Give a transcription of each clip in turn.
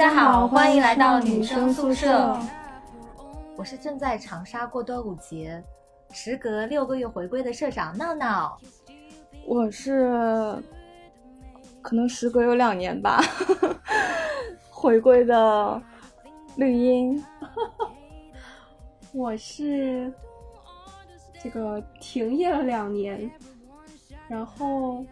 大家好，欢迎来到女生宿舍。我是正在长沙过端午节，时隔六个月回归的社长闹闹。我是可能时隔有两年吧，回归的绿茵。我是这个停业了两年，然后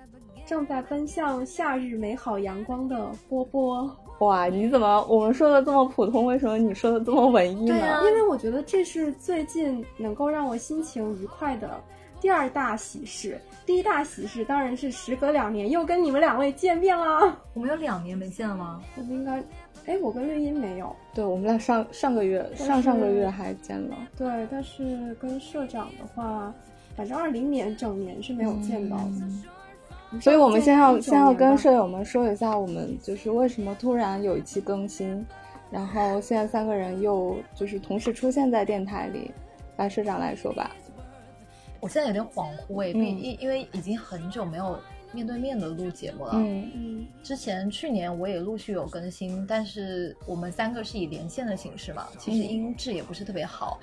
正在奔向夏日美好阳光的波波。哇，你怎么我们说的这么普通？为什么你说的这么文艺呢？因为我觉得这是最近能够让我心情愉快的第二大喜事。第一大喜事当然是时隔两年又跟你们两位见面了。我们有两年没见了吗？我们应该，哎，我跟绿茵没有。对，我们俩上上个月、上上个月还见了。对，但是跟社长的话，反正二零年整年是没有见到的。所以我们先要先要跟舍友们说一下，我们就是为什么突然有一期更新，然后现在三个人又就是同时出现在电台里。来，社长来说吧。我现在有点恍惚诶，因因为已经很久没有面对面的录节目了。嗯嗯。之前去年我也陆续有更新，但是我们三个是以连线的形式嘛，其实音质也不是特别好。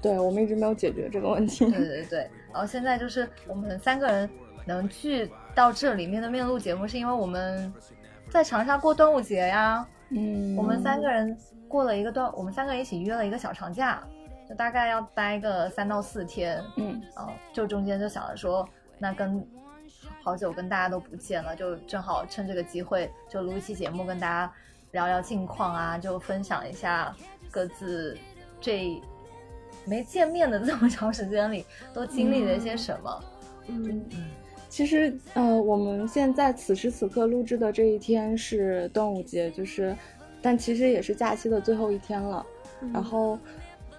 对，我们一直没有解决这个问题。对对对。然后现在就是我们三个人。能去到这里面的面录节目，是因为我们在长沙过端午节呀。嗯，我们三个人过了一个端，我们三个人一起约了一个小长假，就大概要待个三到四天。嗯，啊，就中间就想着说，那跟好久跟大家都不见了，就正好趁这个机会就录一期节目，跟大家聊聊近况啊，就分享一下各自这没见面的这么长时间里都经历了一些什么。嗯嗯。其实，呃，我们现在此时此刻录制的这一天是端午节，就是，但其实也是假期的最后一天了。然后，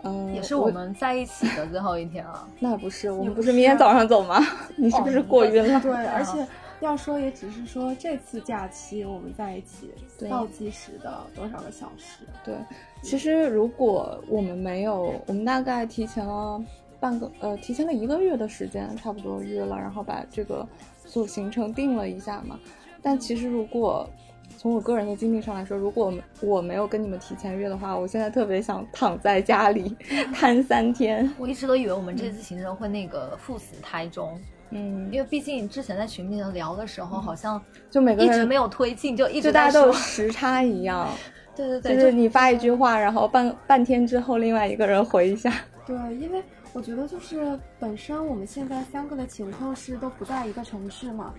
嗯，也是我们在一起的最后一天啊。那不是，我们不是明天早上走吗？你是不是过晕了？对，而 且要说也只是说这次假期我们在一起倒计时的多少个小时。对，其实如果我们没有，我们大概提前了。半个呃，提前了一个月的时间，差不多约了，然后把这个所有行程定了一下嘛。但其实，如果从我个人的经历上来说，如果我没有跟你们提前约的话，我现在特别想躺在家里 瘫三天。我一直都以为我们这次行程会那个赴死台中，嗯，因为毕竟之前在群里面聊的时候，好像就每个人一直没有推进，就一直大家都有时差一样。对对对，就是你发一句话，然后半半天之后，另外一个人回一下。对，因为。我觉得就是本身我们现在三个的情况是都不在一个城市嘛，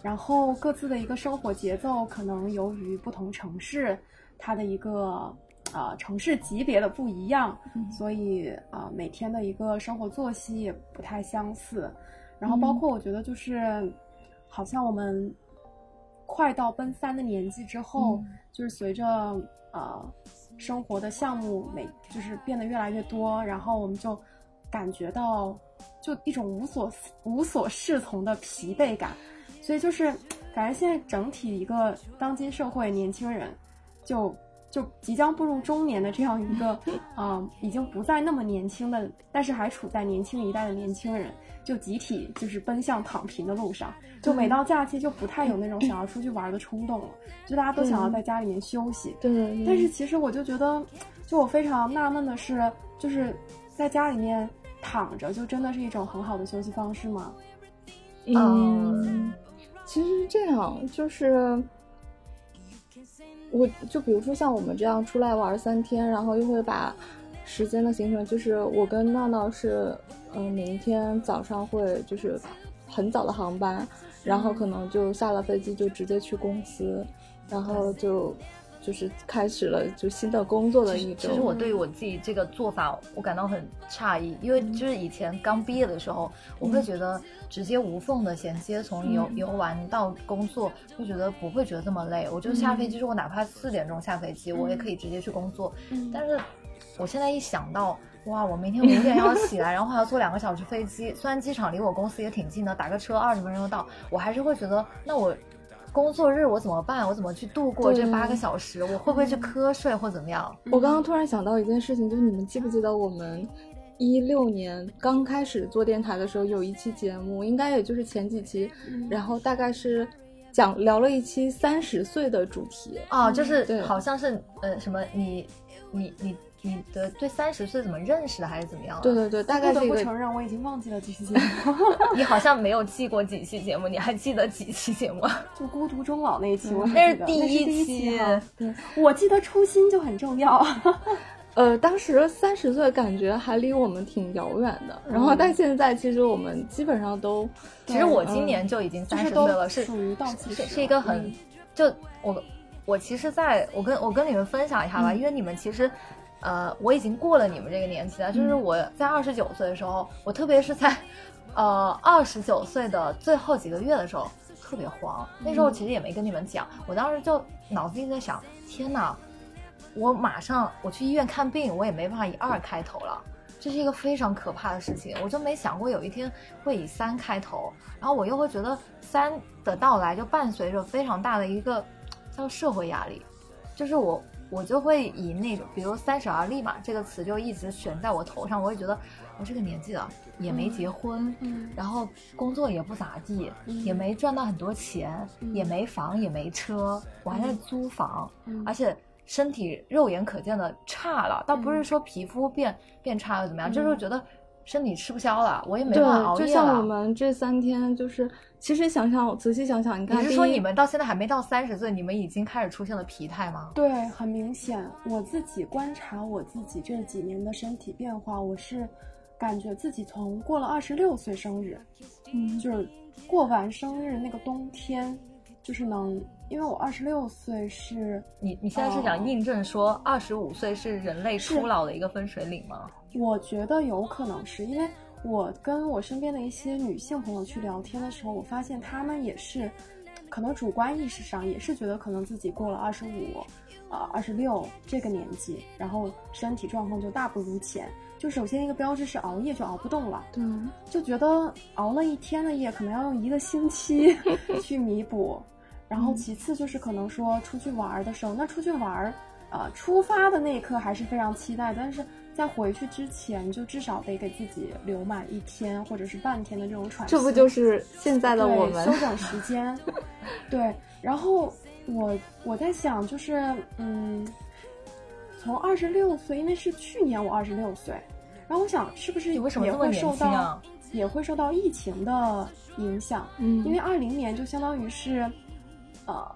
然后各自的一个生活节奏可能由于不同城市它的一个啊城市级别的不一样，所以啊每天的一个生活作息也不太相似。然后包括我觉得就是好像我们快到奔三的年纪之后，就是随着啊生活的项目每就是变得越来越多，然后我们就。感觉到就一种无所无所适从的疲惫感，所以就是感觉现在整体一个当今社会年轻人，就就即将步入中年的这样一个啊，已经不再那么年轻的，但是还处在年轻一代的年轻人，就集体就是奔向躺平的路上。就每到假期就不太有那种想要出去玩的冲动了，就大家都想要在家里面休息。对。但是其实我就觉得，就我非常纳闷的是，就是。在家里面躺着，就真的是一种很好的休息方式吗？嗯，其实是这样，就是我就比如说像我们这样出来玩三天，然后又会把时间的行程，就是我跟闹闹是，嗯，每一天早上会就是很早的航班，然后可能就下了飞机就直接去公司，然后就。就是开始了就新的工作的一种。其实我对于我自己这个做法，我感到很诧异，因为就是以前刚毕业的时候，我会觉得直接无缝的衔接，从游游玩到工作，会觉得不会觉得这么累。我就下飞机，我哪怕四点钟下飞机，我也可以直接去工作。但是我现在一想到，哇，我明天五点要起来，然后还要坐两个小时飞机，虽然机场离我公司也挺近的，打个车二十分钟就到，我还是会觉得，那我。工作日我怎么办？我怎么去度过这八个小时？我会不会去瞌睡或怎么样？我刚刚突然想到一件事情，就是你们记不记得我们一六年刚开始做电台的时候，有一期节目，应该也就是前几期，然后大概是讲聊了一期三十岁的主题哦，就是好像是呃什么你你你你的对三十岁怎么认识的还是怎么样的？对对对，大概不是一个得不承认，我已经忘记了几期节目，你好像没有记过几期节目，你还记得几期节目？就孤独终老那一期，我嗯那是还记得。第一期我记得初心就很重要。呃，当时三十岁感觉还离我们挺遥远的，然后嗯。但现在其实我们基本上都其实我今年就已经三十岁了，是属于倒计是时是一个很嗯，就我我其实在我跟我跟你们分享一下吧，嗯。因为你们其实。呃，我已经过了你们这个年纪了。就是嗯我在二十九岁的时候，我特别是在，呃，二十九岁的最后几个月的时候，特别慌。那时候其实也没跟你们讲，我当时就脑子里在想，天哪，我马上我去医院看病，我也没办法以二开头了。这是一个非常可怕的事情，我就没想过有一天会以三开头，然后我又会觉得三的到来就伴随着非常大的一个叫社会压力，就是我我就会以那种比如“三十而立”嘛这个词就一直悬在我头上，我也觉得我这个年纪了也没结婚，嗯然后工作也不咋地，嗯也没赚到很多钱，嗯也没房也没车，我还在租房，嗯而且身体肉眼可见的差了，倒不是嗯说皮肤变变差又怎么样，嗯就是觉得身体吃不消了，我也没办法熬，夜了就像我。们这三天，就是其实想想，仔细想想，你看，你是说你们到现在还没到三十岁，你们已经开始出现了疲态吗？对，很明显，我自己观察我自己这几年的身体变化，我是感觉自己从过了二十六岁生日，嗯就是过完生日那个冬天，就是能，因为我二十六岁是，你你现在是哦想印证说二十五岁是人类初老的一个分水岭吗？我觉得有可能是因为我跟我身边的一些女性朋友去聊天的时候，我发现她们也是，可能主观意识上也是觉得可能自己过了二十五，呃二十六这个年纪，然后身体状况就大不如前。就首先一个标志是熬夜就熬不动了，对，就觉得熬了一天的夜，可能要用一个星期 去弥补。然后其次就是可能说出去玩儿的时候，那出去玩儿，呃，出发的那一刻还是非常期待，但是在回去之前，就至少得给自己留满一天或者是半天的这种喘息。这不就是现在的我们休？整时间？对，然后我我在想，就是嗯，从二十六岁，因为是去年我二十六岁，然后我想是不是也会受到、啊？也会受到疫情的影响？嗯，因为二零年就相当于是，呃，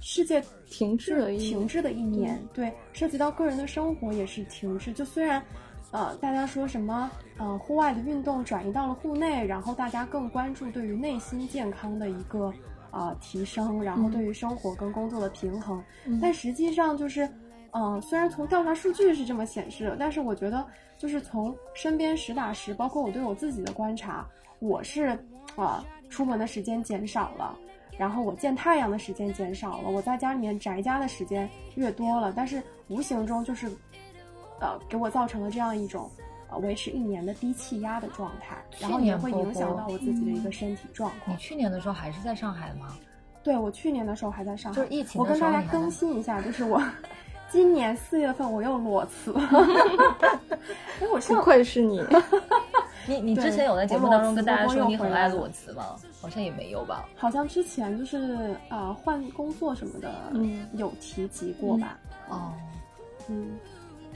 世界停滞了一停滞的一年，对，涉及到个人的生活也是停滞。就虽然，呃，大家说什么，呃，户外的运动转移到了户内，然后大家更关注对于内心健康的一个呃提升，然后嗯对于生活跟工作的平衡，嗯但实际上就是，嗯、虽然从调查数据是这么显示的，但是我觉得就是从身边实打实，包括我对我自己的观察，我是啊、出门的时间减少了。然后我见太阳的时间减少了，我在家里面宅家的时间越多了，但是无形中就是，呃，给我造成了这样一种，呃，维持一年的低气压的状态，然后也会影响到我自己的一个身体状况。你去年的时候还是在上海吗？对我去年的时候还在上海，就是疫情我跟大家更新一下，就是我 今年四月份我又裸辞，因为我上不愧是你，你你之前有在节目当中跟大家说你很爱裸辞吗？好像也没有吧。好像之前就是呃换工作什么的，嗯有提及过吧，哦，嗯，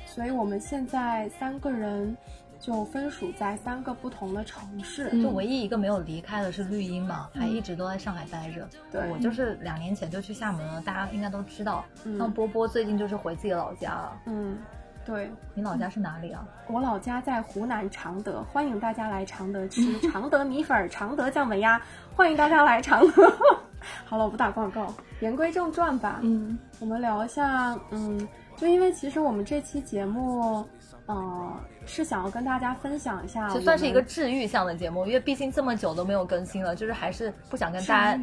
所以我们现在三个人就分属在三个不同的城市，嗯就唯一一个没有离开的是绿茵嘛，还一直都在上海待着。对我就是两年前就去厦门了，大家应该都知道。嗯像波波最近就是回自己的老家了。嗯，对你老家是哪里啊？我老家在湖南常德，欢迎大家来常德吃 常德米粉、常德酱焖鸭，欢迎大家来常德。好了，我不打广告，言归正传吧。嗯我们聊一下，嗯，就因为其实我们这期节目，呃，是想要跟大家分享一下，这算是一个治愈向的节目，因为毕竟这么久都没有更新了，就是还是不想跟大家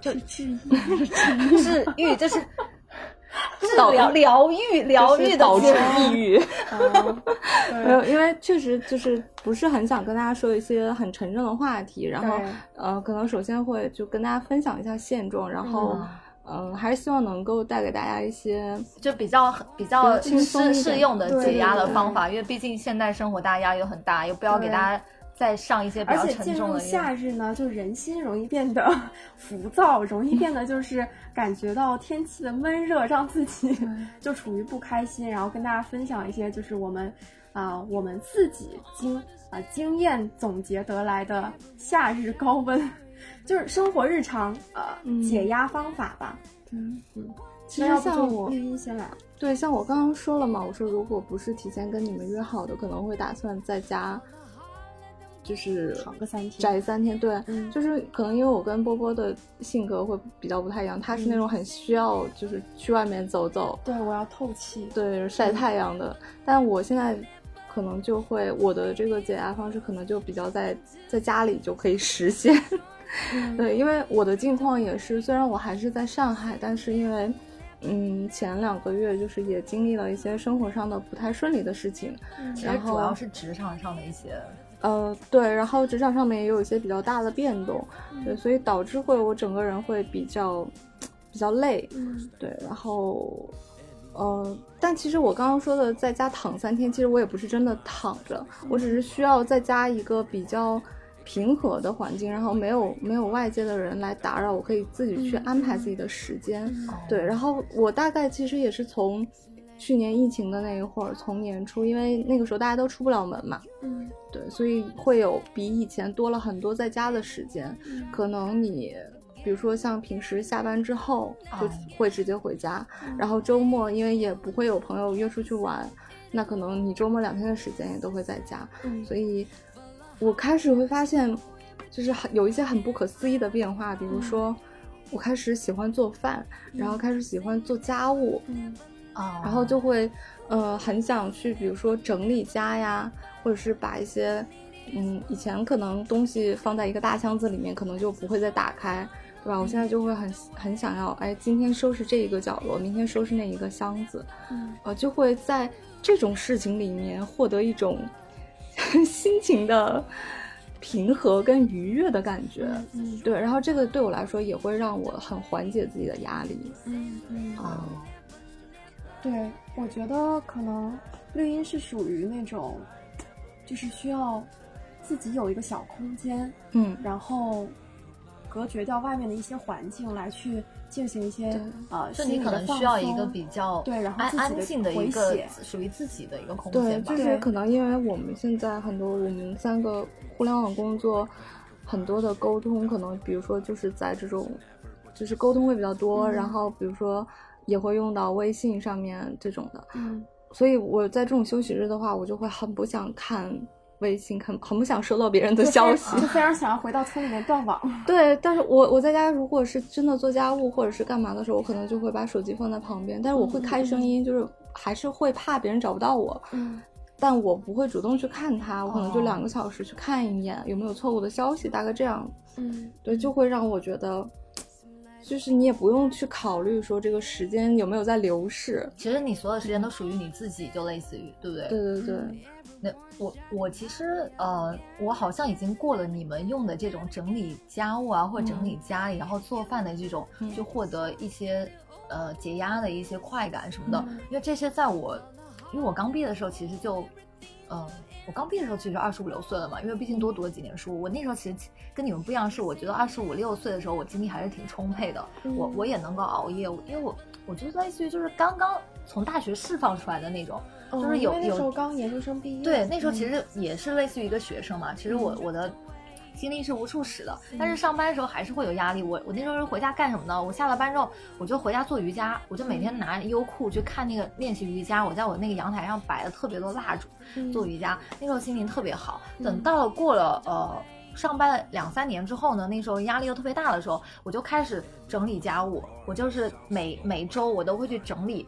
就是治愈，治愈，就是治疗疗愈疗愈的导致抑郁。嗯。没有，因为确实就是不是很想跟大家说一些很沉重的话题，然后呃，可能首先会就跟大家分享一下现状，然后嗯、还是希望能够带给大家一些就比较比较轻松适适用的解压的方法，因为毕竟现代生活大家压力都很大，又不要给大家再上一些比较而且进入夏日呢，就人心容易变得 浮躁，容易变得就是感觉到天气的闷热，让自己 就处于不开心。然后跟大家分享一些就是我们啊、我们自己经啊、经验总结得来的夏日高温，就是生活日常呃、嗯解压方法吧。嗯嗯，其实那要不就像我绿茵先来。对，像我刚刚说了嘛，我说如果不是提前跟你们约好的，可能会打算在家，就是躺个三天宅三天。对，嗯就是可能因为我跟波波的性格会比较不太一样，他是那种很需要就是去外面走走，对，我要透气。对，晒太阳的。但我现在可能就会我的这个解压方式可能就比较在在家里就可以实现。嗯 对，因为我的近况也是，虽然我还是在上海，但是因为，嗯，前两个月就是也经历了一些生活上的不太顺利的事情，然后主要是职场上的一些，呃，对，然后职场上面也有一些比较大的变动，对，所以导致会我整个人会比较比较累，嗯对，然后，呃，但其实我刚刚说的在家躺三天，其实我也不是真的躺着，我只是需要在家一个比较平和的环境，然后没有没有外界的人来打扰，我可以自己去安排自己的时间。嗯对，然后我大概其实也是从去年疫情的那一会儿，从年初，因为那个时候大家都出不了门嘛，嗯对，所以会有比以前多了很多在家的时间。嗯可能你，比如说像平时下班之后就哦会直接回家，嗯然后周末因为也不会有朋友约出去玩，那可能你周末两天的时间也都会在家。嗯所以，我开始会发现，就是很有一些很不可思议的变化，比如说。我开始喜欢做饭，然后开始喜欢做家务，嗯啊，然后就会，呃，很想去，比如说整理家呀，或者是把一些，嗯，以前可能东西放在一个大箱子里面，可能就不会再打开，对吧？我现在就会很很想要，哎，今天收拾这一个角落，明天收拾那一个箱子，嗯呃，就会在这种事情里面获得一种 心情的平和跟愉悦的感觉。嗯对，然后这个对我来说也会让我很缓解自己的压力。嗯嗯啊，对，我觉得可能绿茵是属于那种，就是需要自己有一个小空间，嗯，然后隔绝掉外面的一些环境，来去进行一些呃就你可能需要一个比较对然后安静的一回个属于自己的一个空，间吧就。是可能因为我们现在很多我们三个互联网工作，很多的沟通可能比如说就是在这种，就是沟通会比较多，嗯然后比如说也会用到微信上面这种的，嗯所以我在这种休息日的话，我就会很不想看微信，很很不想收到别人的消息。就非常想要回到村里面断网。对，但是我我在家如果是真的做家务或者是干嘛的时候，我可能就会把手机放在旁边，但是我会开声音，就是还是会怕别人找不到我，嗯但我不会主动去看它，我可能就哦两个小时去看一眼有没有错误的消息，大概这样。嗯对，就会让我觉得，就是你也不用去考虑说这个时间有没有在流逝。其实你所有时间都属于你自己，就类似于，对不对？对对对，那我我其实呃，我好像已经过了你们用的这种整理家务啊，或者整理家里，然后做饭的这种，嗯就获得一些呃解压的一些快感什么的。嗯因为这些在我，因为我刚毕业的时候，其实就，呃，我刚毕业的时候其实二十五六岁了嘛，因为毕竟多读了几年书。我那时候其实跟你们不一样，是我觉得二十五六岁的时候，我精力还是挺充沛的，我嗯我也能够熬夜，因为我我觉得类似于就是刚刚从大学释放出来的那种。哦就是有那时候刚研究生毕业，对，那时候其嗯实也是类似于一个学生嘛。其实我我的精力是无处使的，但是上班的时候还是会有压力。我我那时候是回家干什么呢？我下了班之后，我就回家做瑜伽，我就每天拿优酷去看那个练习瑜伽。我在我那个阳台上摆了特别多蜡烛嗯做瑜伽，那时候心情特别好。等到了过了呃。上班了两三年之后呢，那时候压力又特别大的时候，我就开始整理家务。我就是每每周我都会去整理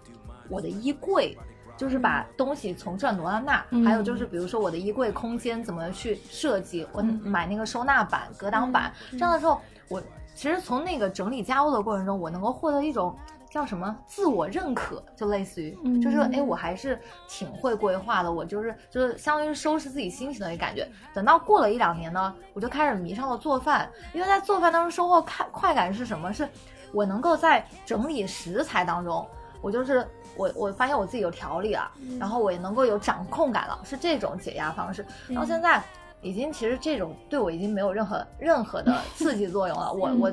我的衣柜，就是把东西从这挪到那，嗯还有就是比如说我的衣柜空间怎么去设计，我买那个收纳板、隔挡板，这样的时候，我其实从那个整理家务的过程中，我能够获得一种。叫什么自我认可，就类似于，嗯就是哎，我还是挺会规划的，我就是就是相当于是收拾自己心情的一个感觉。等到过了一两年呢，我就开始迷上了做饭，因为在做饭当中收获快快感是什么？是我能够在整理食材当中，我就是我我发现我自己有条理了，然后我也能够有掌控感了，是这种解压方式。到现在已经其实这种对我已经没有任何任何的 刺激作用了。我我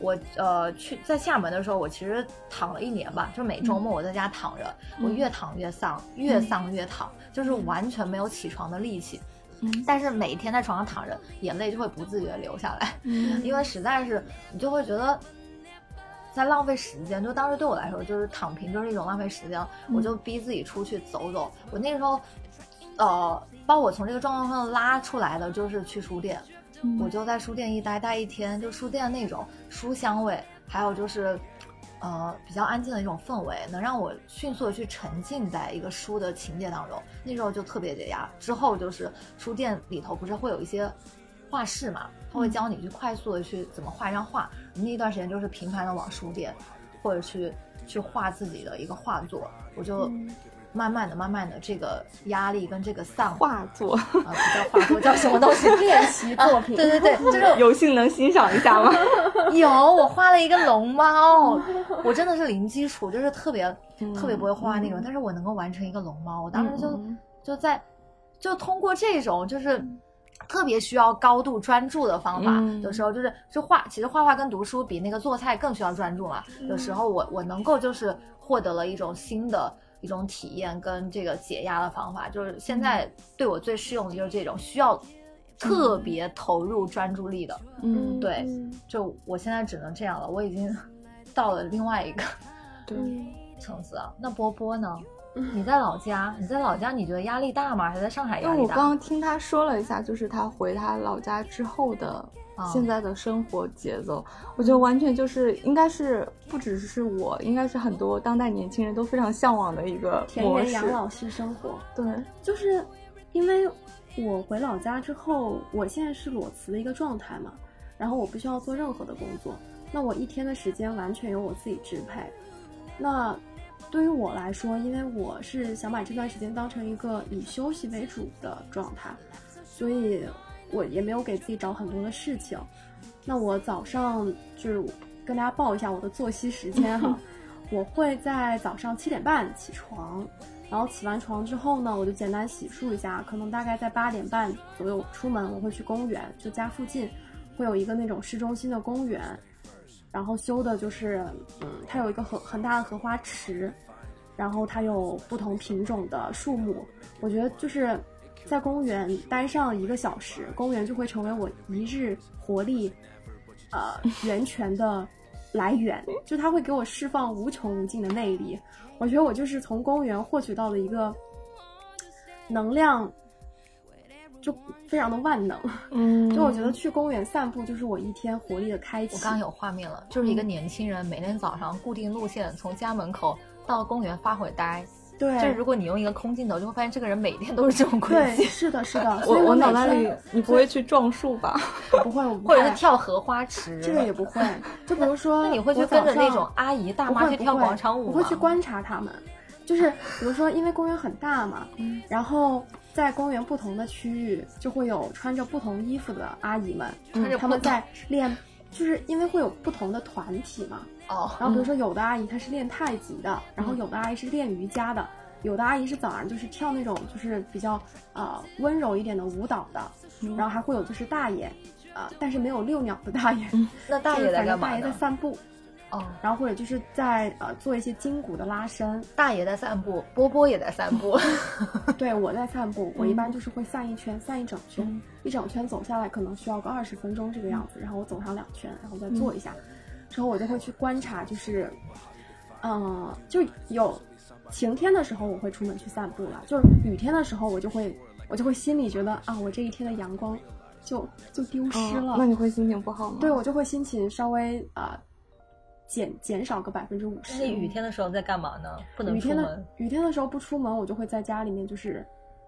我呃去在厦门的时候，我其实躺了一年吧，就每周末我在家躺着，我越躺越丧，越丧越躺，就是完全没有起床的力气。但是每天在床上躺着，眼泪就会不自觉流下来，因为实在是你就会觉得在浪费时间。就当时对我来说，就是躺平就是一种浪费时间，我就逼自己出去走走。我那个时候，呃，把我从这个状况上拉出来的就是去书店，我就在书店一待待一天，就书店那种书香味，还有就是。呃，比较安静的一种氛围，能让我迅速的去沉浸在一个书的情节当中，那时候就特别解压。之后就是书店里头不是会有一些画室嘛，他会教你去快速的去怎么画一张画。那一段时间就是频繁的往书店，或者去去画自己的一个画作，我就。慢慢的，慢慢的，这个压力跟这个丧画作啊，不叫画作，叫什么东西？练习作品。对对对，就是有幸能欣赏一下吗？有，我画了一个龙猫，我真的是零基础，就是特别特别不会画那种，但是我能够完成一个龙猫。我当时就就在就通过这种就是特别需要高度专注的方法，有时候就是就画，其实画画跟读书比那个做菜更需要专注嘛。有时候我我能够就是获得了一种新的。一种体验跟这个解压的方法，就是现在对我最适用的就是这种需要特别投入专注力的。嗯，对，就我现在只能这样了，我已经 到了另外一个对层次啊。那波波呢？你在老家？你在老家？你觉得压力大吗？还是在上海压力大？因为我刚刚听他说了一下，就是他回他老家之后的。现在的生活节奏，我觉得完全就是应该是不只是我，应该是很多当代年轻人都非常向往的一个田园养老式生活。对，就是因为我回老家之后，我现在是裸辞的一个状态嘛，然后我不需要做任何的工作，那我一天的时间完全由我自己支配。那对于我来说，因为我是想把这段时间当成一个以休息为主的状态，所以。我也没有给自己找很多的事情，那我早上就是跟大家报一下我的作息时间哈，我会在早上七点半起床，然后起完床之后呢，我就简单洗漱一下，可能大概在八点半左右出门，我会去公园，就家附近会有一个那种市中心的公园，然后修的就是，嗯，它有一个很很大的荷花池，然后它有不同品种的树木，我觉得就是。在公园待上一个小时，公园就会成为我一日活力，呃，源泉的来源。就它会给我释放无穷无尽的内力。我觉得我就是从公园获取到的一个能量，就非常的万能。嗯，就我觉得去公园散步就是我一天活力的开启。我刚刚有画面了，就是一个年轻人每天早上固定路线从家门口到公园发会呆。对，就是如果你用一个空镜头，就会发现这个人每天都是这种轨迹。是的，是的。我我脑袋里，你不会去撞树吧？不会，我不会。或者是跳荷花池，这个也不会。就比如说，那你会去跟着那种阿姨大妈去跳广场舞吗？我会去观察他们。就是比如说，因为公园很大嘛，然后在公园不同的区域就会有穿着不同衣服的阿姨们，他们在练，就是因为会有不同的团体嘛。哦，然后比如说有的阿姨她是练太极的，然后有的阿姨是练瑜伽的，有的阿姨是早上就是跳那种就是比较呃温柔一点的舞蹈的，然后还会有就是大爷，呃但是没有遛鸟的大爷，那大爷在干嘛大爷在散步，哦，然后或者就是在呃做一些筋骨的拉伸。大爷在散步，波波也在散步，对我在散步，我一般就是会散一圈，散一整圈，一整圈走下来可能需要个二十分钟这个样子，然后我走上两圈，然后再坐一下。之后我就会去观察，就是，嗯，就有晴天的时候我会出门去散步了，就是雨天的时候我就会我就会心里觉得啊，我这一天的阳光就就丢失了。那你会心情不好吗？对，我就会心情稍微啊减减少个百分之五十。那雨天的时候在干嘛呢？不能出门。雨天的雨天的时候不出门，我就会在家里面，就是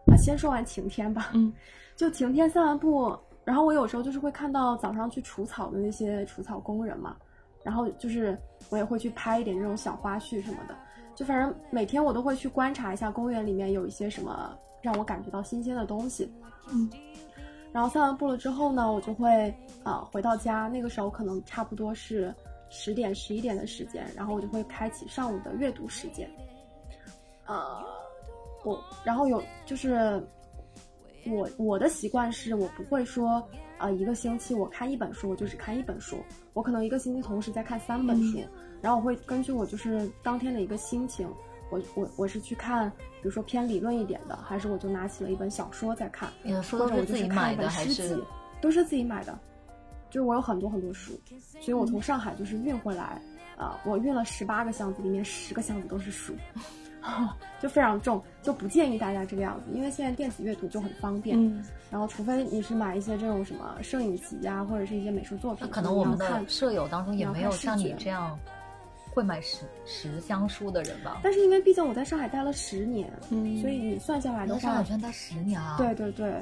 啊，先说完晴天吧。嗯，就晴天散完步，然后我有时候就是会看到早上去除草的那些除草工人嘛。然后就是我也会去拍一点这种小花絮什么的，就反正每天我都会去观察一下公园里面有一些什么让我感觉到新鲜的东西。嗯，然后散完步了之后呢，我就会啊回到家，那个时候可能差不多是十点十一点的时间，然后我就会开启上午的阅读时间。呃，我然后有就是我我的习惯是我不会说，呃，一个星期我看一本书，我就只看一本书，我可能一个星期同时在看三本书，然后我会根据我就是当天的一个心情，我我我是去看，比如说偏理论一点的，还是我就拿起了一本小说在看，或者我就是看一本诗集？，都是自己买的，就是我有很多很多书，所以我从上海就是运回来，啊、我运了十八个箱子，里面十个箱子都是书。就非常重，就不建议大家这个样子，因为现在电子阅读就很方便。嗯然后，除非你是买一些这种什么摄影集呀、或者是一些美术作品，那可能我们的。舍友当中也没有像你这样会买十十箱书的人吧？但是因为毕竟我在上海待了十年，嗯所以你算下来的话在上海话，居然待十年啊！对对对，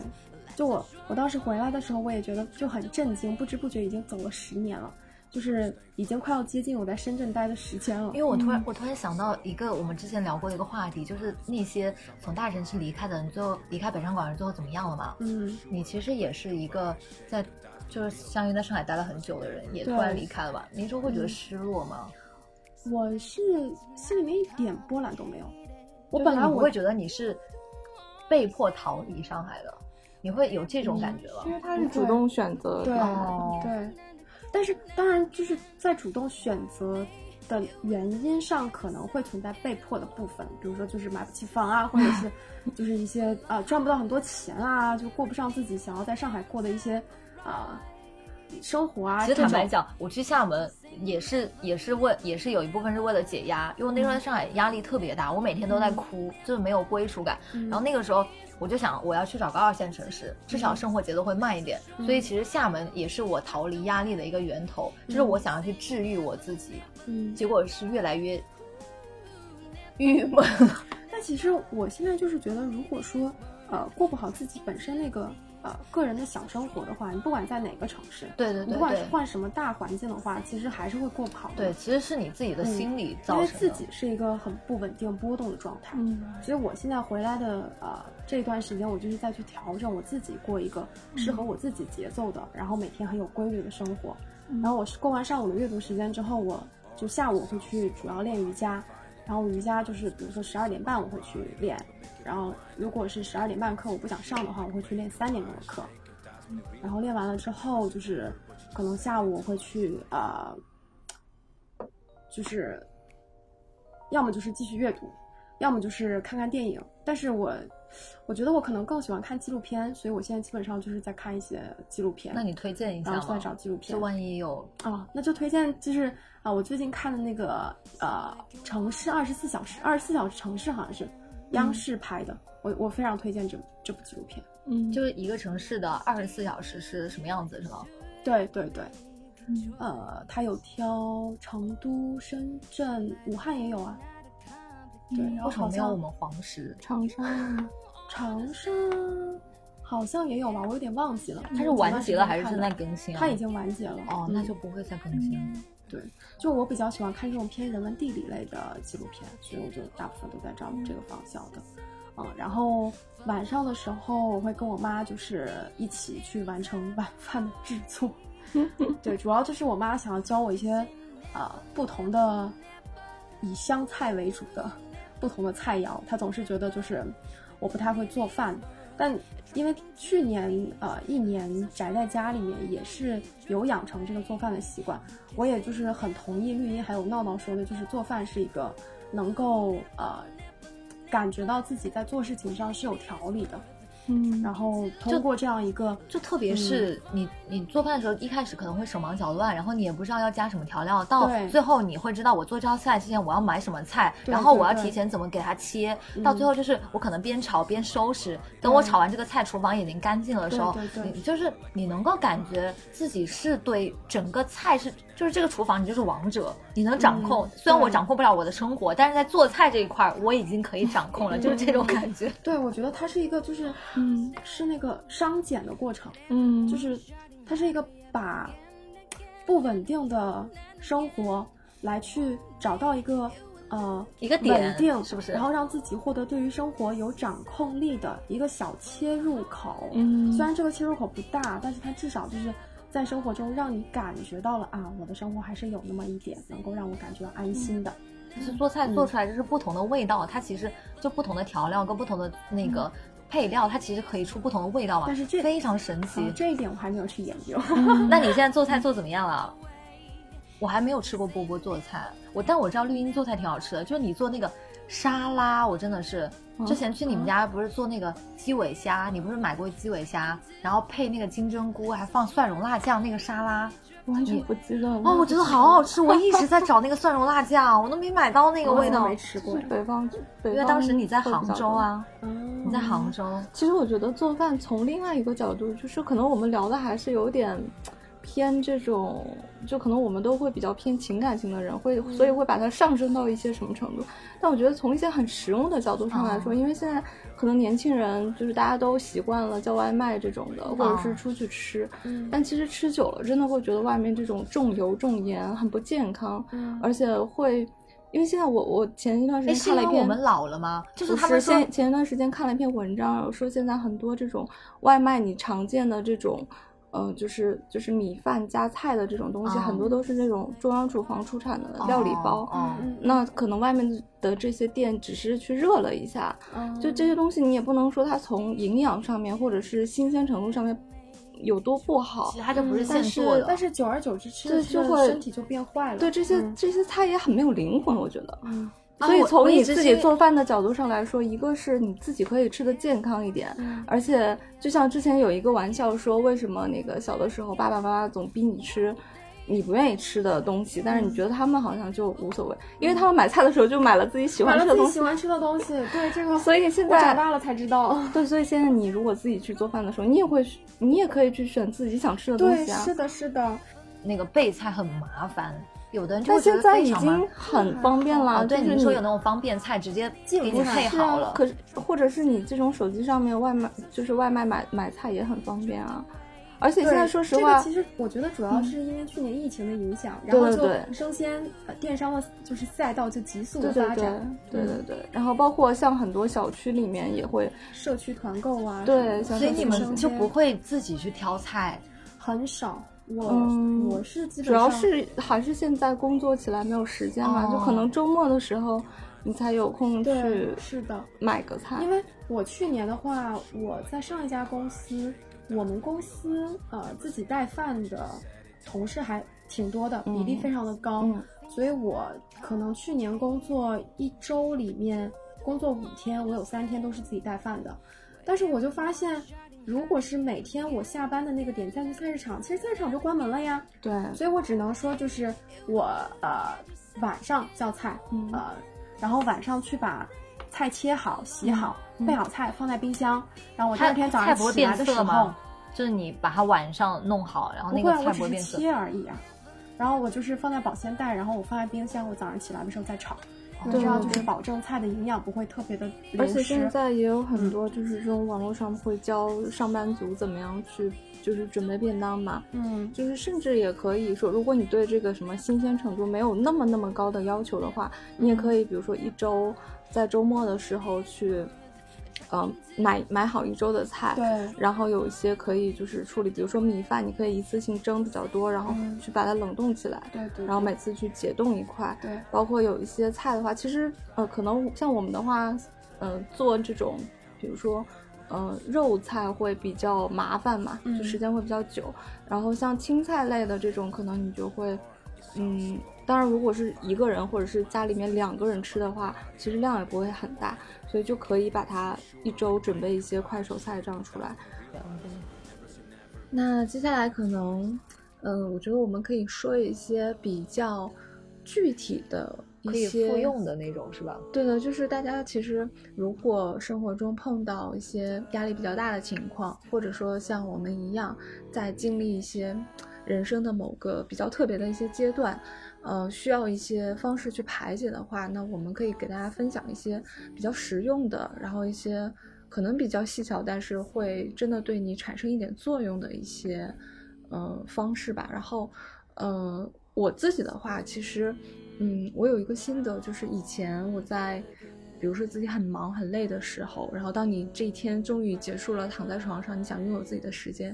就我我当时回来的时候，我也觉得就很震惊，不知不觉已经走了十年了，就是已经快要接近我在深圳待的时间了因。为我突然、我突然想到一个我们之前聊过的一个话题，就是那些从大城市离开的人，最后离开北上广人最后怎么样了嘛？嗯，你其实也是一个在就是相当于在上海待了很久的人，也突然离开了吧？那时候会觉得嗯失落吗？我是心里面一点波澜都没有。我本来我会觉得你是被迫逃离上海的，你会有这种感觉了？因为他是主动选择对的哦对，但是当然就是在主动选择的原因上可能会存在被迫的部分，比如说就是买不起房啊，或者是 就是一些啊、赚不到很多钱啊，就过不上自己想要在上海过的一些啊、生活啊。其实坦白讲，我去厦门也是也是为也是有一部分是为了解压，因为那时候在上海压力特别大，我每天都在哭，就是没有归属感。嗯然后那个时候我就想，我要去找个二线城市，至少生活节奏会慢一点。嗯所以其实厦门也是我逃离压力的一个源头，就是我想要去治愈我自己，嗯，结果是越来越郁闷。但其实我现在就是觉得，如果说呃过不好自己本身那个呃个人的小生活的话，你不管在哪个城市，对对对你不管是换什么大环境的话，其实还是会过不好的。对，其实是你自己的心理因为造成的。自己是一个很不稳定波动的状态。嗯所以我现在回来的呃这段时间，我就是在去调整我自己，过一个适合我自己节奏的，然后每天很有规律的生活。然后我是过完上午的阅读时间之后，我就下午会去主要练瑜伽，然后瑜伽就是比如说十二点半我会去练，然后如果是十二点半课我不想上的话，我会去练三点钟的课。然后练完了之后，就是可能下午我会去呃，就是要么就是继续阅读，要么就是看看电影。但是我我觉得我可能更喜欢看纪录片，所以我现在基本上就是在看一些纪录片。那你推荐一下吗？然后再找纪录片就万一有啊，那就推荐就是啊，我最近看的那个呃《城市二十四小时》，二十四小时城市好像是央视拍的，我我非常推荐这这部纪录片。嗯，就是一个城市的二十四小时是什么样子，是吗？对对对，嗯呃，他有挑成都、深圳、武汉也有啊。对，然后为什么好像没有我们黄石？长沙长沙好像也有吧，我有点忘记了。它是完结了还是正在更新啊？它已经完结了。哦，嗯那就不会再更新了。对，就我比较喜欢看这种偏人文地理类的纪录片，所以我就大部分都在找这个方向的。嗯，然后晚上的时候我会跟我妈就是一起去完成晚饭的制作。对，主要就是我妈想要教我一些啊、不同的以湘菜为主的不同的菜肴。她总是觉得就是我不太会做饭，但因为去年呃一年宅在家里面，也是有养成这个做饭的习惯。我也就是很同意绿茵还有闹闹说的，就是做饭是一个能够呃感觉到自己在做事情上是有条理的，嗯，然后通过这样一个就特别是你，你做饭的时候，一开始可能会手忙脚乱，然后你也不知道要加什么调料，到最后你会知道我做这道菜之前我要买什么菜，然后我要提前怎么给它切，嗯。到最后就是我可能边炒边收拾，等我炒完这个菜，厨房已经干净了的时候就是你能够感觉自己是对整个菜是，就是这个厨房你就是王者，你能掌控。嗯虽然我掌控不了我的生活，但是在做菜这一块儿我已经可以掌控了，就是这种感觉。对我觉得它是一个就是嗯是那个商减的过程。嗯，就是它是一个把不稳定的生活来去找到一个呃一个点稳定，是不是然后让自己获得对于生活有掌控力的一个小切入口。嗯虽然这个切入口不大，但是它至少就是在生活中让你感觉到了啊，我的生活还是有那么一点能够让我感觉到安心的。就是做菜做出来就是不同的味道，它其实就不同的调料跟不同的那个配料，它其实可以出不同的味道嘛，但是这非常神奇。这一点我还没有去研究。那你现在做菜做怎么样了？我还没有吃过波波做的菜，我但我知道绿茵做菜挺好吃的，就是你做那个沙拉，我真的是之前去你们家不是做那个鸡尾虾，你不是买过鸡尾虾，然后配那个金针菇，还放蒜蓉辣酱那个沙拉。完全不记得了哦，我觉得好好吃，我一直在找那个蒜蓉辣酱，我都没买到那个味道。没吃过，北方，因为当时你在杭州啊，嗯，你在杭州。其实我觉得做饭从另外一个角度，就是可能我们聊的还是有点偏这种，就可能我们都会比较偏情感型的人，会所以会把它上升到一些什么程度。但我觉得从一些很实用的角度上来说，因为现在。可能年轻人就是大家都习惯了叫外卖这种的，或者是出去吃，但其实吃久了真的会觉得外面这种重油重盐很不健康，而且会，因为现在我我前一段时间看了一篇，我们老了吗？就是他们前前一段时间看了一篇文章，说现在很多这种外卖你常见的这种。嗯，就是就是米饭加菜的这种东西，很多都是那种中央厨房出产的料理包。那可能外面的这些店只是去热了一下，就这些东西你也不能说它从营养上面或者是新鲜程度上面有多不好。其实它就不是现做的，但是久而久之吃就会身体就变坏了。对这些这些菜也很没有灵魂，我觉得。所以从你自己做饭的角度上来说，一个是你自己可以吃的健康一点，而且就像之前有一个玩笑说，为什么那个小的时候爸爸妈妈总逼你吃你不愿意吃的东西，但是你觉得他们好像就无所谓，因为他们买菜的时候就买了自己喜欢吃的东西。喜欢吃的东西，对这个。所以现在长大了才知道。对，所以现在你如果自己去做饭的时候，你也会，你也可以去选自己想吃的东西啊。对，是的，是的。那个备菜很麻烦。有的人但现在已经很方便了，对你说有那种方便菜，直接给你配好了。可是，或者是你这种手机上面外卖，就是外卖买买菜也很方便啊。而且现在说实话，其实我觉得主要是因为去年疫情的影响，然后就生鲜电商的就是赛道就急速的发展。对对对。然后包括像很多小区里面也会社区团购啊，对，所以你们就不会自己去挑菜，很少。我我是基本主要是还是现在工作起来没有时间嘛，就可能周末的时候你才有空去是的买个菜。因为我去年的话，我在上一家公司，我们公司呃自己带饭的同事还挺多的，比例非常的高，所以我可能去年工作一周里面工作五天，我有三天都是自己带饭的，但是我就发现。如果是每天我下班的那个点再去菜市场，其实菜市场就关门了呀。对，所以我只能说就是我呃晚上叫菜，呃，然后晚上去把菜切好、洗好、备好菜放在冰箱，然后我第二天早上起来的时候，就是你把它晚上弄好，然后那个菜不会变色。切而已啊，然后我就是放在保鲜袋，然后我放在冰箱，我早上起来的时候再炒。这样就是保证菜的营养不会特别的而且现在也有很多就是这种网络上会教上班族怎么样去就是准备便当嘛。嗯，就是甚至也可以说，如果你对这个什么新鲜程度没有那么那么高的要求的话，你也可以比如说一周在周末的时候去。嗯，买买好一周的菜，对，然后有一些可以就是处理，比如说米饭，你可以一次性蒸比较多，然后去把它冷冻起来，对对，然后每次去解冻一块，对，包括有一些菜的话，其实呃，可能像我们的话，嗯，做这种，比如说，嗯，肉菜会比较麻烦嘛，就时间会比较久，然后像青菜类的这种，可能你就会，嗯。当然，如果是一个人或者是家里面两个人吃的话，其实量也不会很大，所以就可以把它一周准备一些快手菜这样出来。那接下来可能，嗯，我觉得我们可以说一些比较具体的一些复用的那种，是吧？对的，就是大家其实如果生活中碰到一些压力比较大的情况，或者说像我们一样在经历一些人生的某个比较特别的一些阶段。呃，需要一些方式去排解的话，那我们可以给大家分享一些比较实用的，然后一些可能比较细小，但是会真的对你产生一点作用的一些呃方式吧。然后，呃，我自己的话，其实，嗯，我有一个心得，就是以前我在，比如说自己很忙很累的时候，然后当你这一天终于结束了，躺在床上，你想拥有自己的时间。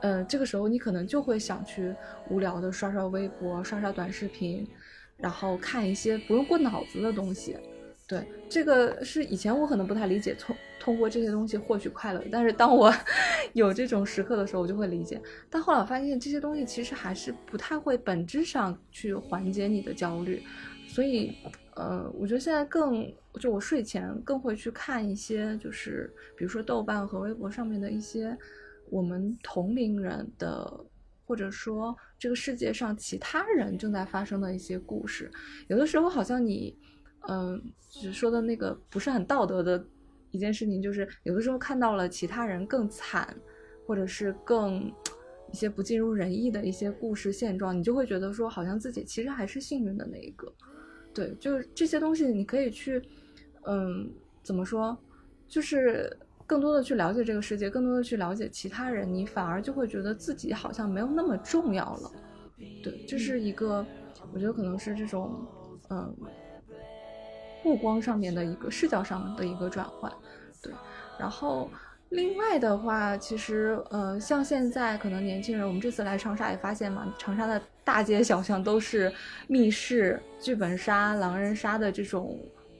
呃，这个时候你可能就会想去无聊的刷刷微博、刷刷短视频，然后看一些不用过脑子的东西。对，这个是以前我可能不太理解，通通过这些东西获取快乐。但是当我 有这种时刻的时候，我就会理解。但后来我发现这些东西其实还是不太会本质上去缓解你的焦虑。所以，呃，我觉得现在更就我睡前更会去看一些，就是比如说豆瓣和微博上面的一些我们同龄人的，或者说这个世界上其他人正在发生的一些故事。有的时候好像你。嗯，只说的那个不是很道德的一件事情，就是有的时候看到了其他人更惨，或者是更一些不尽如人意的一些故事现状，你就会觉得说，好像自己其实还是幸运的那一个。对，就是这些东西，你可以去，嗯，怎么说，就是更多的去了解这个世界，更多的去了解其他人，你反而就会觉得自己好像没有那么重要了。对，这是一个，我觉得可能是这种，嗯。目光上面的一个视角上的一个转换，对。然后另外的话，其实呃，像现在可能年轻人，我们这次来长沙也发现嘛，长沙的大街小巷都是密室、剧本杀、狼人杀的这种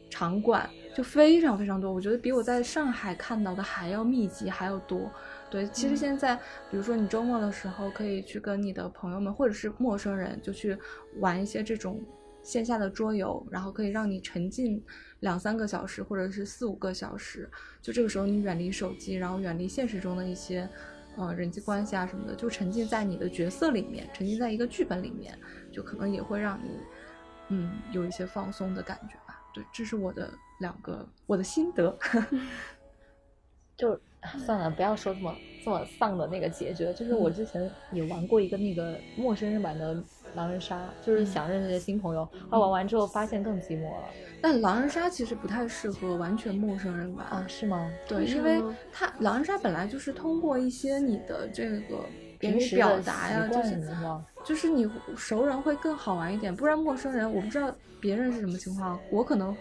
场馆，就非常非常多。我觉得比我在上海看到的还要密集，还要多。对，其实现在，比如说你周末的时候，可以去跟你的朋友们或者是陌生人，就去玩一些这种。线下的桌游，然后可以让你沉浸两三个小时，或者是四五个小时。就这个时候，你远离手机，然后远离现实中的一些，呃，人际关系啊什么的，就沉浸在你的角色里面，沉浸在一个剧本里面，就可能也会让你，嗯，有一些放松的感觉吧。对，这是我的两个我的心得。就算了，不要说这么这么丧的那个结局。就是我之前也玩过一个那个陌生人版的。狼人杀就是想认识些新朋友，后玩完之后发现更寂寞了。但狼人杀其实不太适合完全陌生人玩啊？是吗？对，因为它狼人杀本来就是通过一些你的这个平时表达呀，就是就是你熟人会更好玩一点，不然陌生人我不知道别人是什么情况，我可能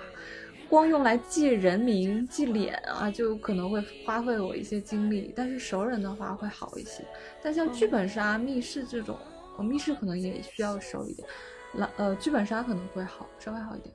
光用来记人名、记脸啊，就可能会花费我一些精力。但是熟人的话会好一些。但像剧本杀、密室这种。密室可能也需要熟一点，那呃剧本杀可能会好稍微好一点。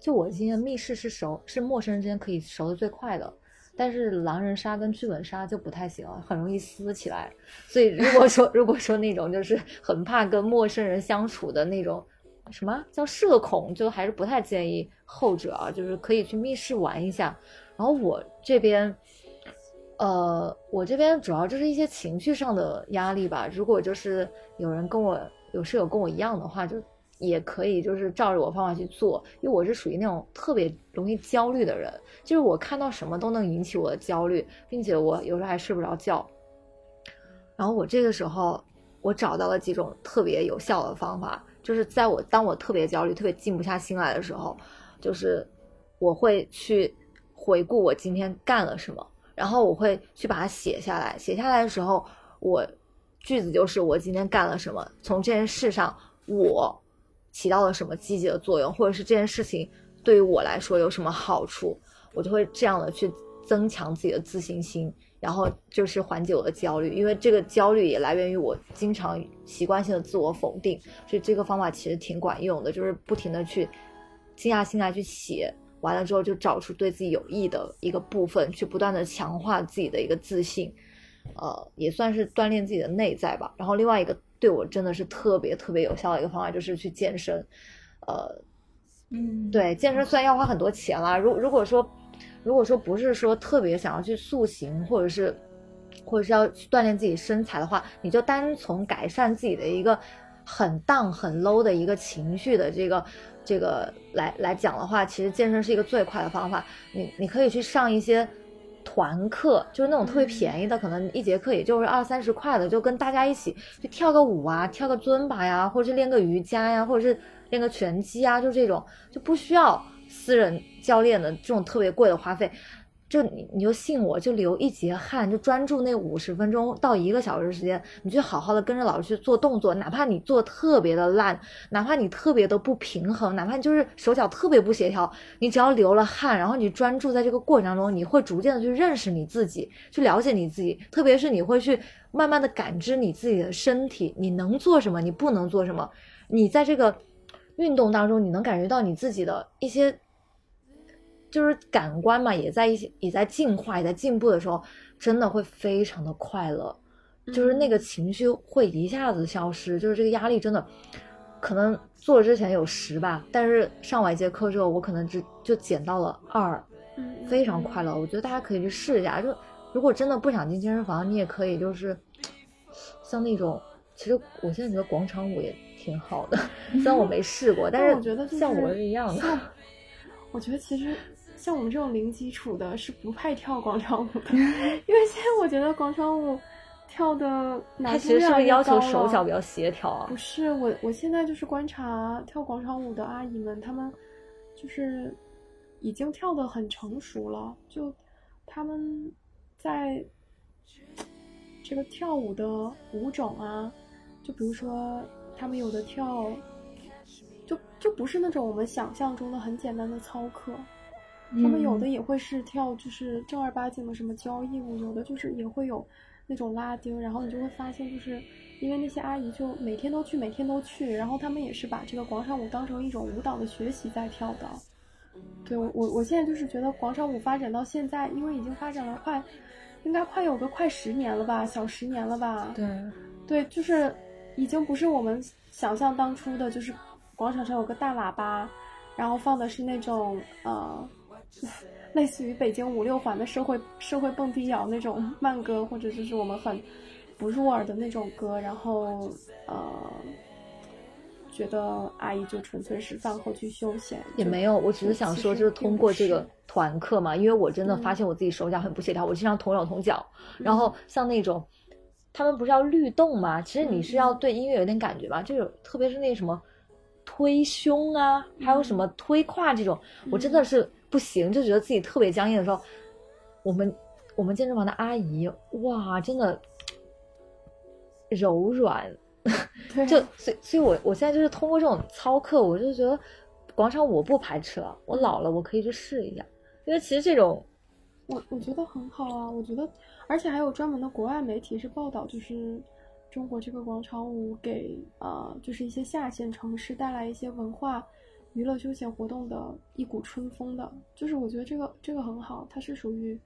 就我今天密室是熟，是陌生人之间可以熟的最快的，但是狼人杀跟剧本杀就不太行，很容易撕起来。所以如果说 如果说那种就是很怕跟陌生人相处的那种，什么叫社恐，就还是不太建议后者啊，就是可以去密室玩一下。然后我这边。呃，我这边主要就是一些情绪上的压力吧。如果就是有人跟我有室友跟我一样的话，就也可以就是照着我方法去做。因为我是属于那种特别容易焦虑的人，就是我看到什么都能引起我的焦虑，并且我有时候还睡不着觉。然后我这个时候，我找到了几种特别有效的方法，就是在我当我特别焦虑、特别静不下心来的时候，就是我会去回顾我今天干了什么。然后我会去把它写下来，写下来的时候，我句子就是我今天干了什么，从这件事上我起到了什么积极的作用，或者是这件事情对于我来说有什么好处，我就会这样的去增强自己的自信心，然后就是缓解我的焦虑，因为这个焦虑也来源于我经常习惯性的自我否定，所以这个方法其实挺管用的，就是不停的去静下心来去写。完了之后，就找出对自己有益的一个部分，去不断的强化自己的一个自信，呃，也算是锻炼自己的内在吧。然后另外一个对我真的是特别特别有效的一个方法，就是去健身。呃，嗯，对，健身虽然要花很多钱啦，如如果说如果说不是说特别想要去塑形，或者是或者是要锻炼自己身材的话，你就单从改善自己的一个很荡很 low 的一个情绪的这个。这个来来讲的话，其实健身是一个最快的方法。你你可以去上一些团课，就是那种特别便宜的，可能一节课也就是二三十块的，就跟大家一起去跳个舞啊，跳个尊巴呀，或者是练个瑜伽呀，或者是练个拳击啊，就这种就不需要私人教练的这种特别贵的花费。就你，你就信我，就流一节汗，就专注那五十分钟到一个小时时间，你就好好的跟着老师去做动作，哪怕你做特别的烂，哪怕你特别的不平衡，哪怕你就是手脚特别不协调，你只要流了汗，然后你专注在这个过程当中，你会逐渐的去认识你自己，去了解你自己，特别是你会去慢慢的感知你自己的身体，你能做什么，你不能做什么，你在这个运动当中，你能感觉到你自己的一些。就是感官嘛，也在一些也在进化，也在进步的时候，真的会非常的快乐，就是那个情绪会一下子消失，就是这个压力真的，可能做之前有十吧，但是上完一节课之后，我可能只就减到了二，非常快乐。我觉得大家可以去试一下，就如果真的不想进健身房，你也可以就是像那种，其实我现在觉得广场舞也挺好的，虽然我没试过，但是我觉得像我是一样的。我觉得其实像我们这种零基础的，是不配跳广场舞的，因为现在我觉得广场舞跳的它其实是不是要求手脚比较协调啊？不是，我我现在就是观察跳广场舞的阿姨们，她们就是已经跳的很成熟了，就他们在这个跳舞的舞种啊，就比如说他们有的跳。就就不是那种我们想象中的很简单的操课，他们有的也会是跳，就是正儿八经的什么交谊舞，有的就是也会有那种拉丁，然后你就会发现，就是因为那些阿姨就每天都去，每天都去，然后他们也是把这个广场舞当成一种舞蹈的学习在跳的。对我我我现在就是觉得广场舞发展到现在，因为已经发展了快，应该快有个快十年了吧，小十年了吧？对，对，就是已经不是我们想象当初的，就是。广场上有个大喇叭，然后放的是那种呃，类似于北京五六环的社会社会蹦迪摇那种慢歌，或者就是我们很不入耳的那种歌。然后呃，觉得阿姨就纯粹是饭后去休闲，也没有。我只是想说，就是通过这个团课嘛，因为我真的发现我自己手脚很不协调，我经常同手同脚。然后像那种他们不是要律动吗，其实你是要对音乐有点感觉吧，就有特别是那什么。推胸啊，还有什么推胯这种，我真的是不行，就觉得自己特别僵硬的时候，我们我们健身房的阿姨哇，真的柔软，就所以所以，我我现在就是通过这种操课，我就觉得广场舞不排斥了，我老了我可以去试一下，因为其实这种，我我觉得很好啊，我觉得，而且还有专门的国外媒体是报道，就是。中国这个广场舞给呃，就是一些下线城市带来一些文化、娱乐、休闲活动的一股春风的，就是我觉得这个这个很好，它是属于，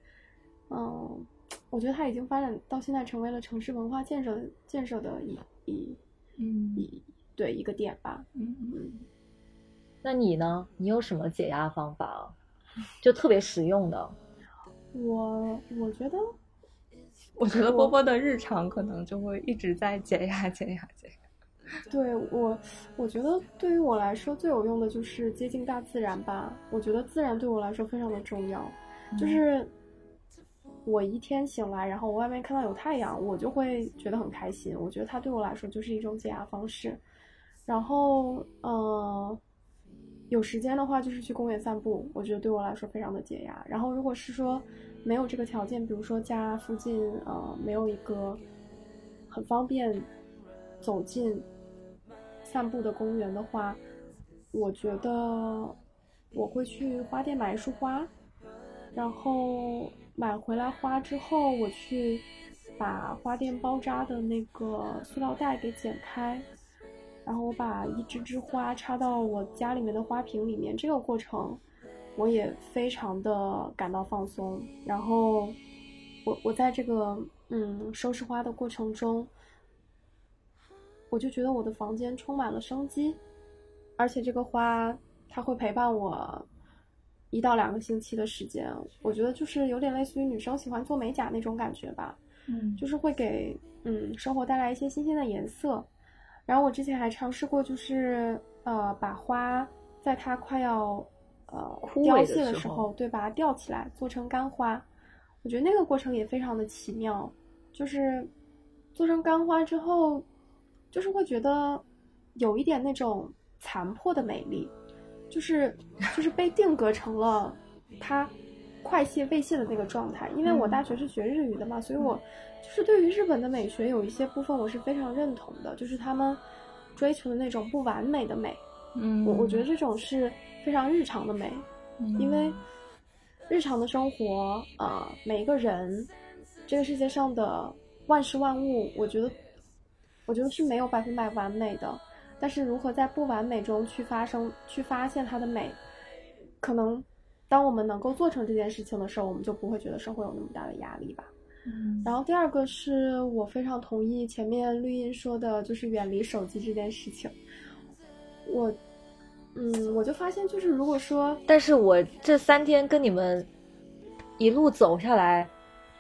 嗯，我觉得它已经发展到现在成为了城市文化建设建设的一一嗯一对一个点吧。嗯嗯。那你呢？你有什么解压方法？就特别实用的？我我觉得。我觉得波波的日常可能就会一直在解压、解压、解压。对我，我觉得对于我来说最有用的就是接近大自然吧。我觉得自然对我来说非常的重要。就是我一天醒来，然后我外面看到有太阳，我就会觉得很开心。我觉得它对我来说就是一种解压方式。然后，嗯，有时间的话就是去公园散步，我觉得对我来说非常的解压。然后，如果是说。没有这个条件，比如说家附近呃没有一个很方便走进散步的公园的话，我觉得我会去花店买一束花，然后买回来花之后，我去把花店包扎的那个塑料袋给剪开，然后我把一支支花插到我家里面的花瓶里面，这个过程。我也非常的感到放松，然后我我在这个嗯收拾花的过程中，我就觉得我的房间充满了生机，而且这个花它会陪伴我一到两个星期的时间，我觉得就是有点类似于女生喜欢做美甲那种感觉吧，嗯，就是会给嗯生活带来一些新鲜的颜色，然后我之前还尝试过，就是呃把花在它快要。呃，凋谢的时候，对，把它吊起来做成干花，我觉得那个过程也非常的奇妙。就是做成干花之后，就是会觉得有一点那种残破的美丽，就是就是被定格成了它快泄未泄的那个状态。因为我大学是学日语的嘛，所以我就是对于日本的美学有一些部分我是非常认同的，就是他们追求的那种不完美的美。嗯，我我觉得这种是。非常日常的美，因为日常的生活啊，每一个人，这个世界上的万事万物，我觉得，我觉得是没有百分百完美的。但是如何在不完美中去发生、去发现它的美，可能当我们能够做成这件事情的时候，我们就不会觉得生活有那么大的压力吧。嗯然后第二个是我非常同意前面绿茵说的，就是远离手机这件事情。我，嗯，我就发现，就是如果说但是我这三天跟你们一路走下来，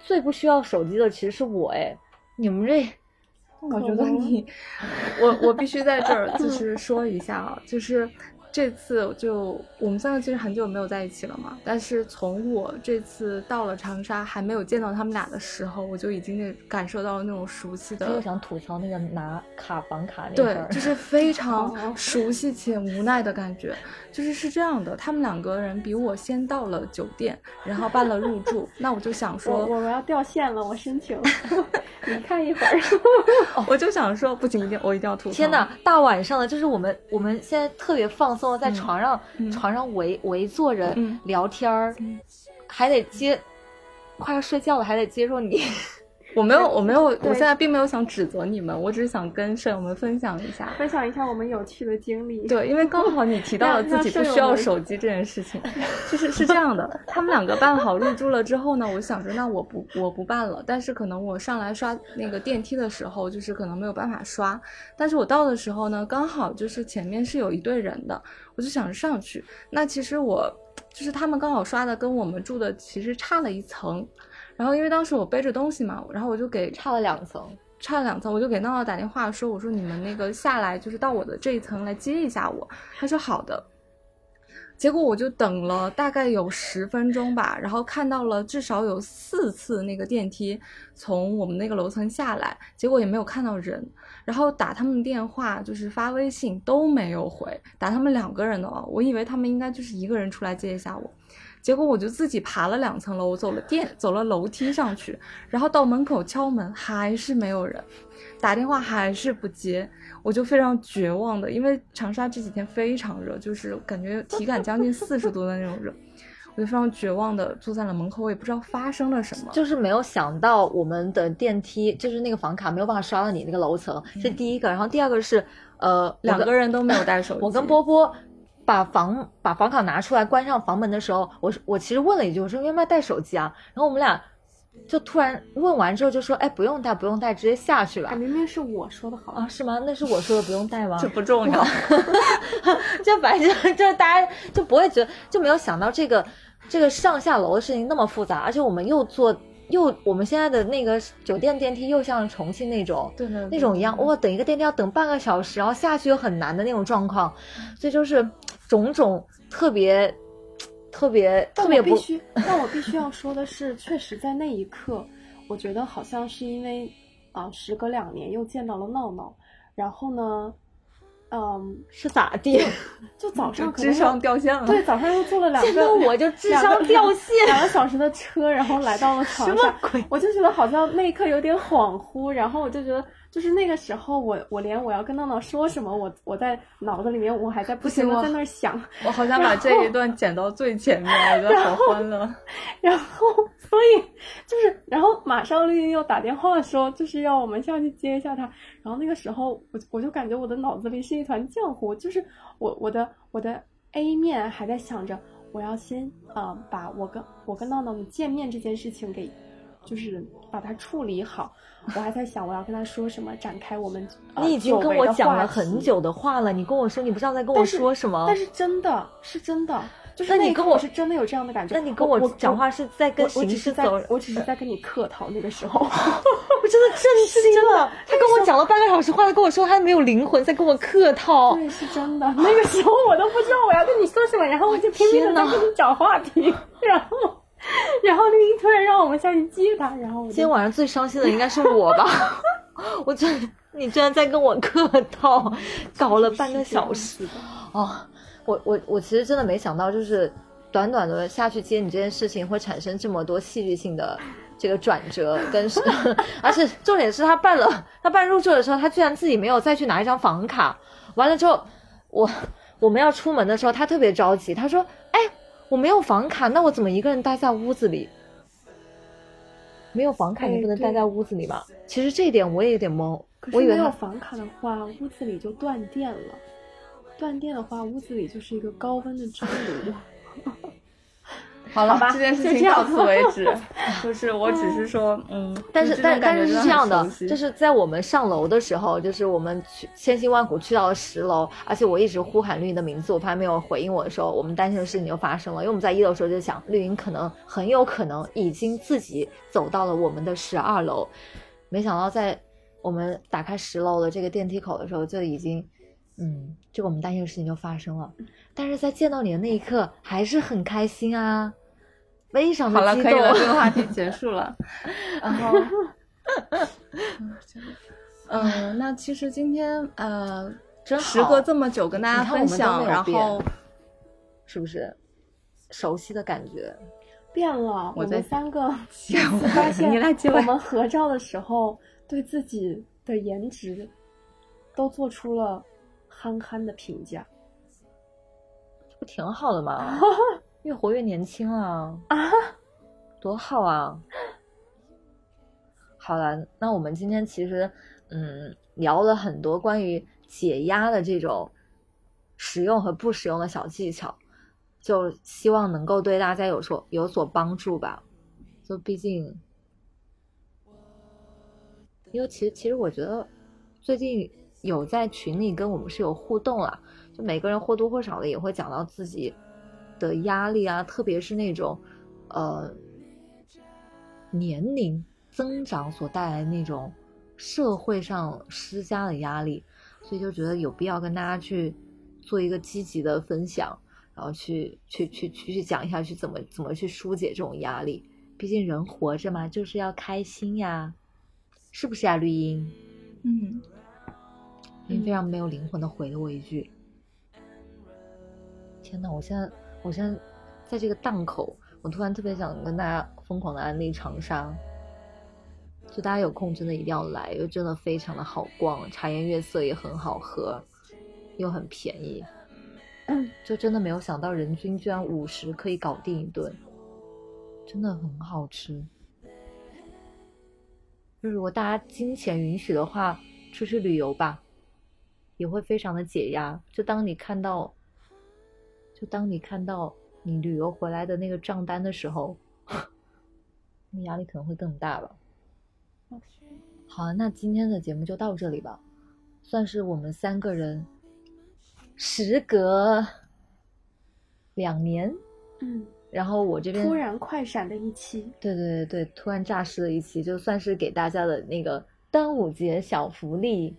最不需要手机的其实是我哎，你们这我觉得你，我我必须在这儿就是说一下啊，就是这次就我们三个其实很久没有在一起了嘛，但是从我这次到了长沙还没有见到他们俩的时候，我就已经感受到了那种熟悉的。他又想吐槽那个拿卡绑卡那事对，，就是非 哦常熟悉且无奈的感觉。就是是这样的，他们两个人比我先到了酒店，然后办了入住。那我就想说，我我要掉线了，我申请 你看一会儿。我就想说，不行，一定我一定要吐槽。天呐，大晚上的，就是我们我们现在特别放松的在嗯。床上、嗯。床上围围坐着、嗯。聊天儿，嗯。还得接，快要睡觉了还得接受你。我没有，我没有，我现在并没有想指责你们，我只是想跟舍友们分享一下。分享一下我们有趣的经历。对，因为刚好你提到了自己不需要手机这件事情，就是是这样的，他们两个办好入住了之后呢，我想着那我不我不办了，但是可能我上来刷那个电梯的时候，就是可能没有办法刷，但是我到的时候呢，刚好就是前面是有一队人的，我就想着上去，那其实我就是他们刚好刷的跟我们住的其实差了一层，然后因为当时我背着东西嘛，然后我就给差了两层，差了两层，我就给闹闹打电话说，我说你们那个下来就是到我的这一层来接一下我，他说好的。结果我就等了大概有十分钟吧，然后看到了至少有四次那个电梯从我们那个楼层下来，结果也没有看到人。然后打他们电话就是发微信都没有回，打他们两个人的哦，我以为他们应该就是一个人出来接一下我。结果我就自己爬了两层楼，我走了电，走了楼梯上去，然后到门口敲门还是没有人，打电话还是不接，我就非常绝望的，因为长沙这几天非常热，就是感觉体感将近四十度的那种热，我就非常绝望的坐在了门口，我也不知道发生了什么。就是没有想到我们的电梯就是那个房卡没有办法刷到你那个楼层，是第一个。然后第二个是呃两个人都没有带手机，我跟波波把房把房卡拿出来关上房门的时候，我我其实问了一句，我说要不要带手机啊？然后我们俩就突然问完之后就说，哎，不用带，不用带，直接下去吧啊，。明明是我说的好啊，是吗？那是我说的，不用带吗？这不重要。就反正就是大家就不会觉得，就没有想到这个这个上下楼的事情那么复杂，而且我们又坐又我们现在的那个酒店电梯又像重庆那种对对对那种一样，哇，等一个电梯要等半个小时，然后下去又很难的那种状况，所以就是种种特别特别特别不我必须，但我必须要说的是，确实在那一刻，我觉得好像是因为啊、时隔两年又见到了闹闹，然后呢，嗯，是咋地？就早上智商掉线了。对，早上又坐了两见到个我就智商掉线，两个小时的车，然后来到了床什么上，鬼？我就觉得好像那一刻有点恍惚，然后我就觉得，就是那个时候我我连我要跟闹闹说什么，我我在脑子里面我还在不停的在那儿想，我好想把这一段剪到最前面，我觉得好欢乐。然后所以就是，然后马上绿茵又打电话说，就是要我们下去接一下他，然后那个时候我我就感觉我的脑子里是一团浆糊，就是我我的我的 A 面还在想着，我要先啊、呃把我跟我跟闹闹的见面这件事情给。就是把它处理好，我还在想我要跟他说什么，展开我们、呃、你已经跟我讲了很久的话了，你跟我说你不知道在跟我说什么，但是真的是真的，就是那你跟我是真的有这样的感觉。那你跟我讲话是在跟我只是在我只是在跟你客套那个时候。我真的震惊了。他跟我讲了半个小时话，他跟我说他没有灵魂，在跟我客套。对，是真的。那个时候我都不知道我要跟你说什么，然后我就拼命的在跟你找话题，然后，然后绿茵突然让我们下去接他，然后我今天晚上最伤心的应该是我吧？我真的，你居然在跟我客套，搞了半个小时。哦，我我我其实真的没想到，就是短短的下去接你这件事情会产生这么多戏剧性的这个转折，跟是，而且重点是他办了，他办入住的时候，他居然自己没有再去拿一张房卡，完了之后，我我们要出门的时候，他特别着急，他说：“哎，我没有房卡，那我怎么一个人待在屋子里？”没有房卡，你不能待在屋子里吗？其实这一点我也有点懵，可是没有我以为他房卡的话，屋子里就断电了。断电的话，屋子里就是一个高温的蒸炉。好了，吧这件事情到此为止。就是我只是说，嗯，但是但但是是这样的就是在我们上楼的时候，就是我们去千辛万苦去到了十楼，而且我一直呼喊绿茵的名字，我发现没有回应我的时候，我们担心的事情就发生了。因为我们在一楼的时候就想，绿茵可能很有可能已经自己走到了我们的十二楼，没想到在我们打开十楼的这个电梯口的时候，就已经，嗯，这个我们担心的事情就发生了。但是在见到你的那一刻，还是很开心啊，非常的好了，可以了，这个话题结束了。然后，嗯、那其实今天呃，真时隔这么久跟大家分享，然后是不是熟悉的感觉？变了。我我们三个 讲发现，我们合照的时候，对自己的颜值都做出了憨憨的评价。这不挺好的吗？越活越年轻啊！啊，多好啊！好了，那我们今天其实嗯聊了很多关于解压的这种实用和不实用的小技巧，就希望能够对大家有所有所帮助吧。就毕竟，因为其实其实我觉得最近有在群里跟我们是有互动啊，就每个人或多或少的也会讲到自己的压力啊，特别是那种呃年龄增长所带来的那种社会上施加的压力，所以就觉得有必要跟大家去做一个积极的分享，然后去去去去去讲一下去怎么怎么去疏解这种压力。毕竟人活着嘛，就是要开心呀，是不是呀，绿茵？嗯，绿茵非常没有灵魂的回了我一句：“天呐，我现在我现在在这个档口，我突然特别想跟大家疯狂的安利长沙，就大家有空真的一定要来，因为真的非常的好逛，茶颜悦色也很好喝，又很便宜，就真的没有想到人均居然五十可以搞定一顿，真的很好吃。就如果大家金钱允许的话，出去旅游吧，也会非常的解压。就当你看到，就当你看到你旅游回来的那个账单的时候，那压力可能会更大吧。好，那今天的节目就到这里吧，算是我们三个人时隔两年，嗯，然后我这边突然快闪的一期，对对对对，突然诈尸的一期，就算是给大家的那个端午节小福利。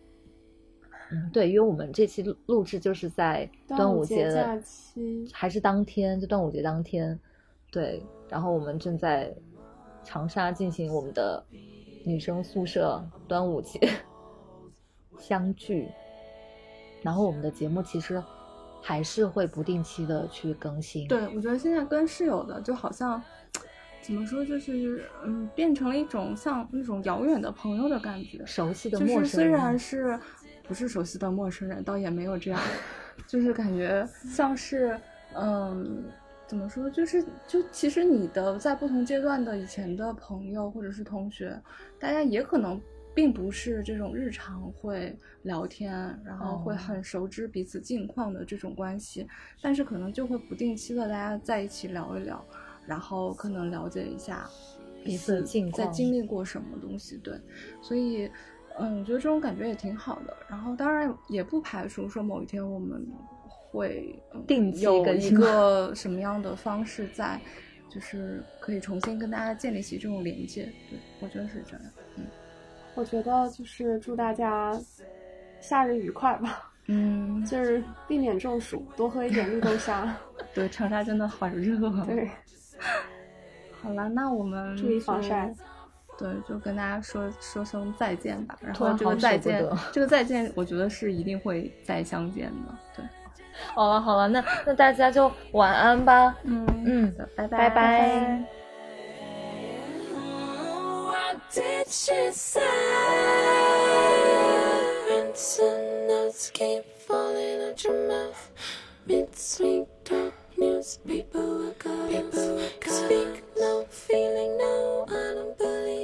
嗯，对，因为我们这期录录制就是在端午午节假的，期，还是当天，就端午节当天。对，然后我们正在长沙进行我们的女生宿舍端午节相聚，然后我们的节目其实还是会不定期的去更新。对，我觉得现在跟室友的就好像怎么说，就是嗯，变成了一种像那种遥远的朋友的感觉。熟悉的就是虽陌生人，然是不是熟悉的陌生人，倒也没有这样，就是感觉 像是嗯，怎么说，就是就其实你的在不同阶段的以前的朋友或者是同学，大家也可能。并不是这种日常会聊天，然后会哦很熟知彼此近况的这种关系，但是可能就会不定期的大家在一起聊一聊，然后可能了解一下彼此在经历过什么东西，对，所以，嗯，我觉得这种感觉也挺好的。然后，当然也不排除说某一天我们会、嗯、定期有一个什么样的方式在，就是可以重新跟大家建立起这种连接。对，我觉得是这样。嗯我觉得就是祝大家夏日愉快吧，嗯，就是避免中暑，多喝一点绿豆沙。对，长沙真的好热啊。对，好了，那我们注意防晒。对，就跟大家说说声再见吧。然后这个再见得，这个再见，我觉得是一定会再相见的。对，好了好了，那那大家就晚安吧。嗯嗯，拜拜拜 What did she say? Rinse and notes keep falling out your mouth. Out. Speak no feeling no. I don't believe